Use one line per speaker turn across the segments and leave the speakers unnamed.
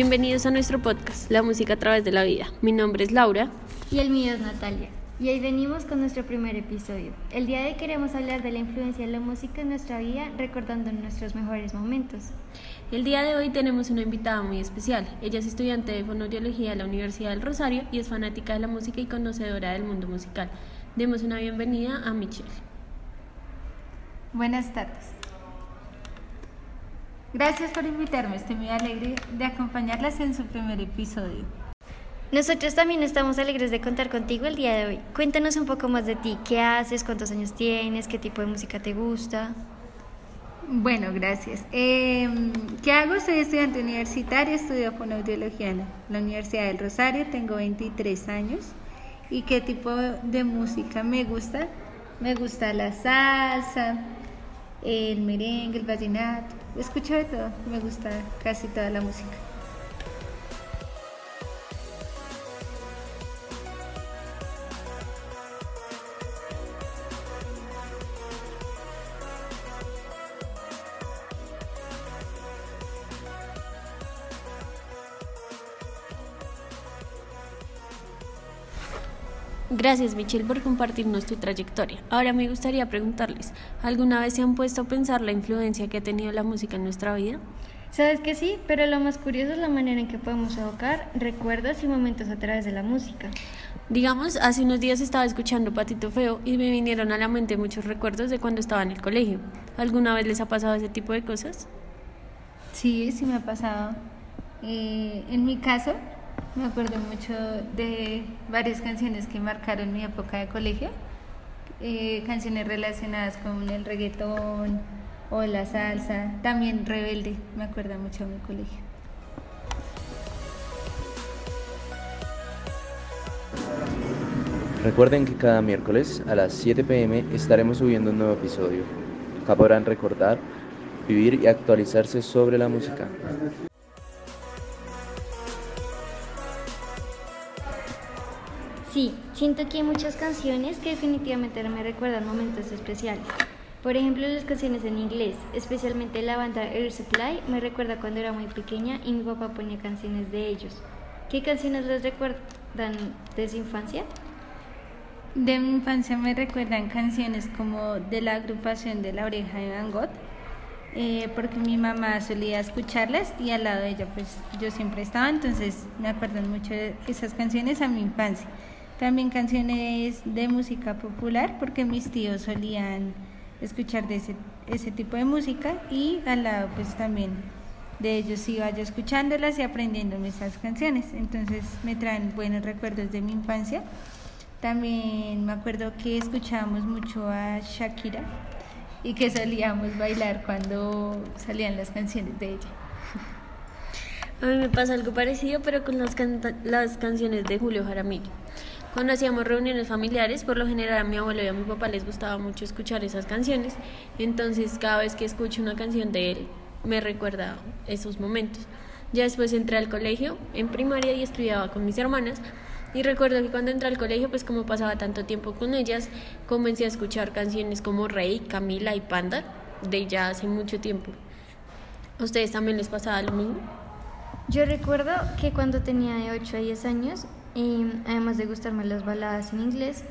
Bienvenidos a nuestro podcast, La Música a través de la vida. Mi nombre es Laura.
Y el mío es Natalia. Y hoy venimos con nuestro primer episodio. El día de hoy queremos hablar de la influencia de la música en nuestra vida, recordando nuestros mejores momentos.
El día de hoy tenemos una invitada muy especial. Ella es estudiante de fonoaudiología de la Universidad del Rosario y es fanática de la música y conocedora del mundo musical. Demos una bienvenida a Michelle.
Buenas tardes. Gracias por invitarme, estoy muy alegre de acompañarlas en su primer episodio.
Nosotros también estamos alegres de contar contigo el día de hoy. Cuéntanos un poco más de ti, qué haces, cuántos años tienes, qué tipo de música te gusta.
Bueno, gracias. Em, ¿Qué hago? Soy estudiante universitaria, estudio fonoaudiología en la Universidad del Rosario, tengo 23 años. ¿Y qué tipo de música me gusta? Me gusta la salsa, el merengue, el vallenato. Escucho de todo, me gusta casi toda la música.
Gracias Michelle por compartirnos tu trayectoria. Ahora me gustaría preguntarles, ¿alguna vez se han puesto a pensar la influencia que ha tenido la música en nuestra vida?
Sabes que sí, pero lo más curioso es la manera en que podemos evocar recuerdos y momentos a través de la música.
Digamos, hace unos días estaba escuchando Patito Feo y me vinieron a la mente muchos recuerdos de cuando estaba en el colegio. ¿Alguna vez les ha pasado ese tipo de cosas?
Sí, sí me ha pasado. Eh, en mi caso, me acuerdo mucho de varias canciones que marcaron mi época de colegio, eh, canciones relacionadas con el reggaetón o la salsa, también Rebelde, me acuerda mucho de mi colegio.
Recuerden que cada miércoles a las 7 pm estaremos subiendo un nuevo episodio. Acá podrán recordar, vivir y actualizarse sobre la música.
Sí, siento que hay muchas canciones que definitivamente me recuerdan momentos especiales. Por ejemplo, las canciones en inglés, especialmente la banda Air Supply, me recuerda cuando era muy pequeña y mi papá ponía canciones de ellos. ¿Qué canciones les recuerdan de su infancia?
De mi infancia me recuerdan canciones como de la agrupación de La Oreja de Van Gogh, eh, porque mi mamá solía escucharlas y al lado de ella pues yo siempre estaba, entonces me acuerdan mucho de esas canciones a mi infancia. También canciones de música popular, porque mis tíos solían escuchar de ese, ese tipo de música y al lado pues también de ellos iba yo escuchándolas y aprendiéndome esas canciones. Entonces me traen buenos recuerdos de mi infancia. También me acuerdo que escuchábamos mucho a Shakira y que solíamos bailar cuando salían las canciones de ella.
A mí me pasa algo parecido, pero con las, las canciones de Julio Jaramillo. Cuando hacíamos reuniones familiares, por lo general a mi abuelo y a mi papá les gustaba mucho escuchar esas canciones, entonces cada vez que escucho una canción de él me recuerda esos momentos. Ya después entré al colegio, en primaria y estudiaba con mis hermanas, y recuerdo que cuando entré al colegio, pues como pasaba tanto tiempo con ellas, comencé a escuchar canciones como Rey, Camila y Panda, de ya hace mucho tiempo. ¿A ustedes también les pasaba lo mismo?
Yo recuerdo que cuando tenía de 8 a 10 años y además de gustarme las baladas en inglés,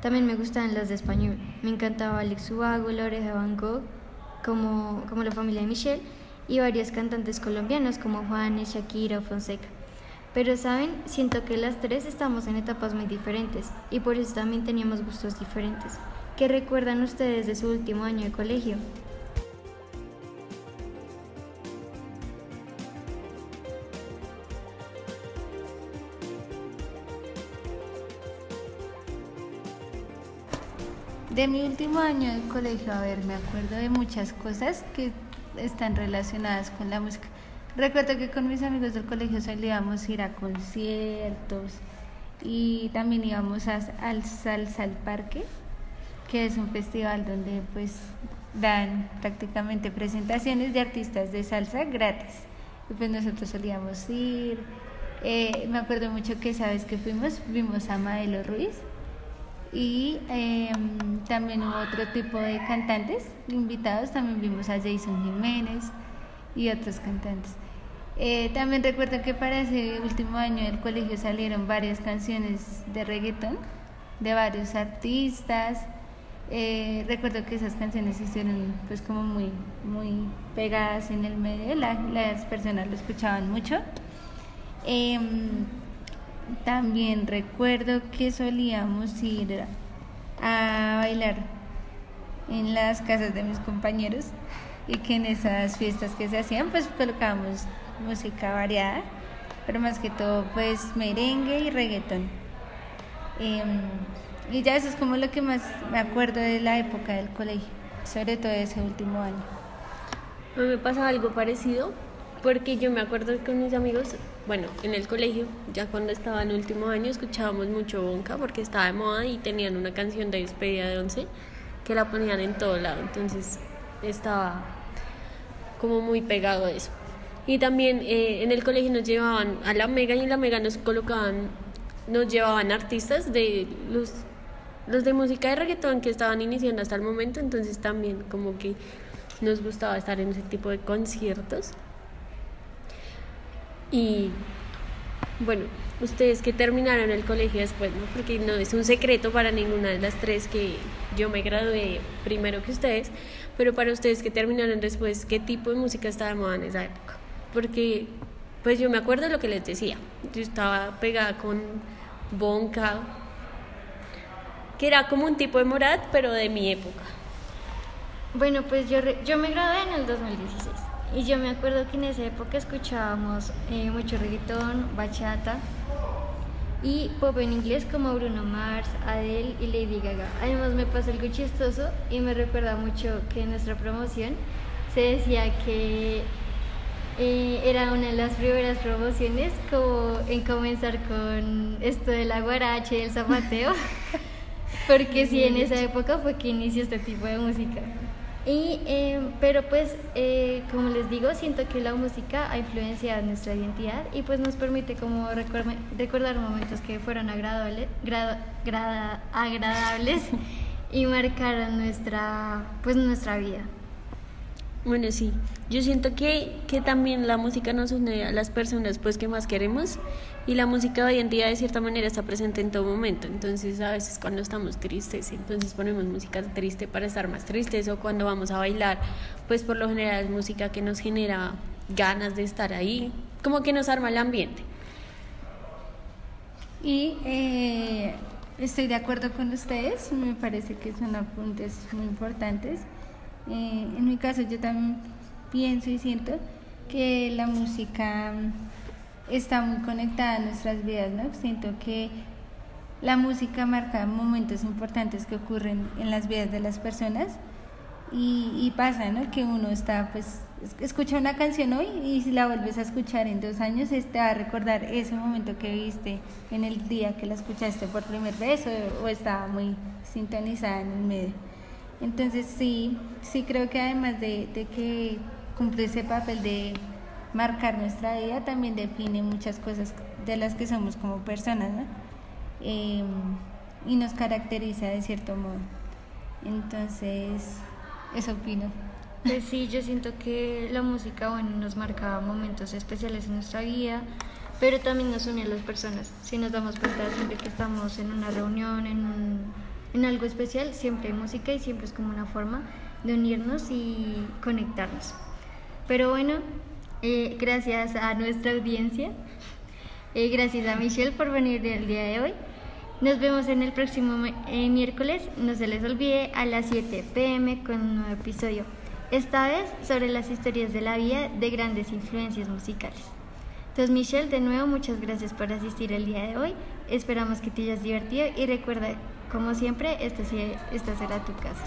también me gustaban las de español. Me encantaba Alex Ubago, La Oreja de Van Gogh, como, como la familia de Michelle, y varios cantantes colombianos como Juanes, Shakira o Fonseca. Pero saben, siento que las tres estamos en etapas muy diferentes y por eso también teníamos gustos diferentes. ¿Qué recuerdan ustedes de su último año de colegio?
De mi último año de colegio, a ver, me acuerdo de muchas cosas que están relacionadas con la música. Recuerdo que con mis amigos del colegio solíamos ir a conciertos y también íbamos al Salsa al Parque, que es un festival donde pues dan prácticamente presentaciones de artistas de salsa gratis. Y pues nosotros solíamos ir. Eh, me acuerdo mucho que sabes que fuimos, vimos a Maelo Ruiz y em, también hubo otro tipo de cantantes invitados, también vimos a Jason Jiménez y otros cantantes. Eh, también recuerdo que para ese último año del colegio salieron varias canciones de reggaeton de varios artistas. Eh, recuerdo que esas canciones hicieron pues como muy, muy pegadas en el medio, las personas lo escuchaban mucho. Em, también recuerdo que solíamos ir a bailar en las casas de mis compañeros y que en esas fiestas que se hacían pues colocábamos música variada, pero más que todo pues merengue y reggaetón. Em, y ya eso es como lo que más me acuerdo de la época del colegio, sobre todo ese último año.
Me pasa algo parecido, porque yo me acuerdo que con mis amigos, bueno, en el colegio, ya cuando estaba en último año, escuchábamos mucho Bonca porque estaba de moda y tenían una canción de despedida de once que la ponían en todo lado, entonces estaba como muy pegado a eso. Y también eh, en el colegio nos llevaban a la Mega y en la Mega nos colocaban, nos llevaban artistas de los, los de música de reggaetón que estaban iniciando hasta el momento, entonces también como que nos gustaba estar en ese tipo de conciertos. Y bueno, ustedes que terminaron el colegio después, ¿no? Porque no es un secreto para ninguna de las tres que yo me gradué primero que ustedes, pero para ustedes que terminaron después, ¿qué tipo de música estaba de moda en esa época? Porque, pues yo me acuerdo lo que les decía, yo estaba pegada con Bonca, que era como un tipo de Morat, pero de mi época.
Bueno, pues yo, yo me gradué en el 2016 y yo me acuerdo que en esa época escuchábamos eh, mucho reggaetón, bachata y pop en inglés como Bruno Mars, Adele y Lady Gaga. Además me pasó algo chistoso y me recuerda mucho que en nuestra promoción se decía que eh, era una de las primeras promociones como en comenzar con esto de la guarache y el zapateo, porque sí, en esa época fue que inició este tipo de música. Y, em, pero pues, eh, como les digo, siento que la música ha influenciado nuestra identidad y pues nos permite como recordar momentos que fueron agradables, agradables y marcaron nuestra, pues, nuestra vida.
Bueno, sí, yo siento que, que también la música nos une a las personas pues que más queremos. Y la música hoy en día de cierta manera está presente en todo momento, entonces a veces cuando estamos tristes, entonces ponemos música triste para estar más tristes. O cuando vamos a bailar, pues por lo general es música que nos genera ganas de estar ahí, como que nos arma el ambiente.
Y eh, estoy de acuerdo con ustedes, me parece que son apuntes muy importantes. Eh, en mi caso yo también pienso y siento que la música está muy conectada a nuestras vidas, ¿no? Siento que la música marca momentos importantes que ocurren en las vidas de las personas y, pasa, ¿no? Que uno está, pues, escucha una canción hoy y si la vuelves a escuchar en dos años, te va a recordar ese momento que viste en el día que la escuchaste por primera vez o, o estaba muy sintonizada en el medio. Entonces sí, sí creo que además de, de que cumple ese papel de marcar nuestra vida, también define muchas cosas de las que somos como personas, ¿no? Em, y nos caracteriza de cierto modo. Entonces, eso opino.
Pues sí, yo siento que la música, bueno, nos marca momentos especiales en nuestra vida, pero también nos une a las personas. Si nos damos cuenta siempre que estamos en una reunión, en, en algo especial, siempre hay música y siempre es como una forma de unirnos y conectarnos. Pero bueno, eh, gracias a nuestra audiencia. Eh, gracias a Michelle por venir el día de hoy. Nos vemos en el próximo eh, miércoles. No se les olvide a las 7 pm con un nuevo episodio. Esta vez sobre las historias de la vida de grandes influencias musicales. Entonces, Michelle, de nuevo, muchas gracias por asistir el día de hoy. Esperamos que te hayas divertido y recuerda, como siempre, esta, este será tu casa.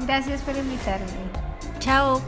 Gracias por invitarme.
Chao.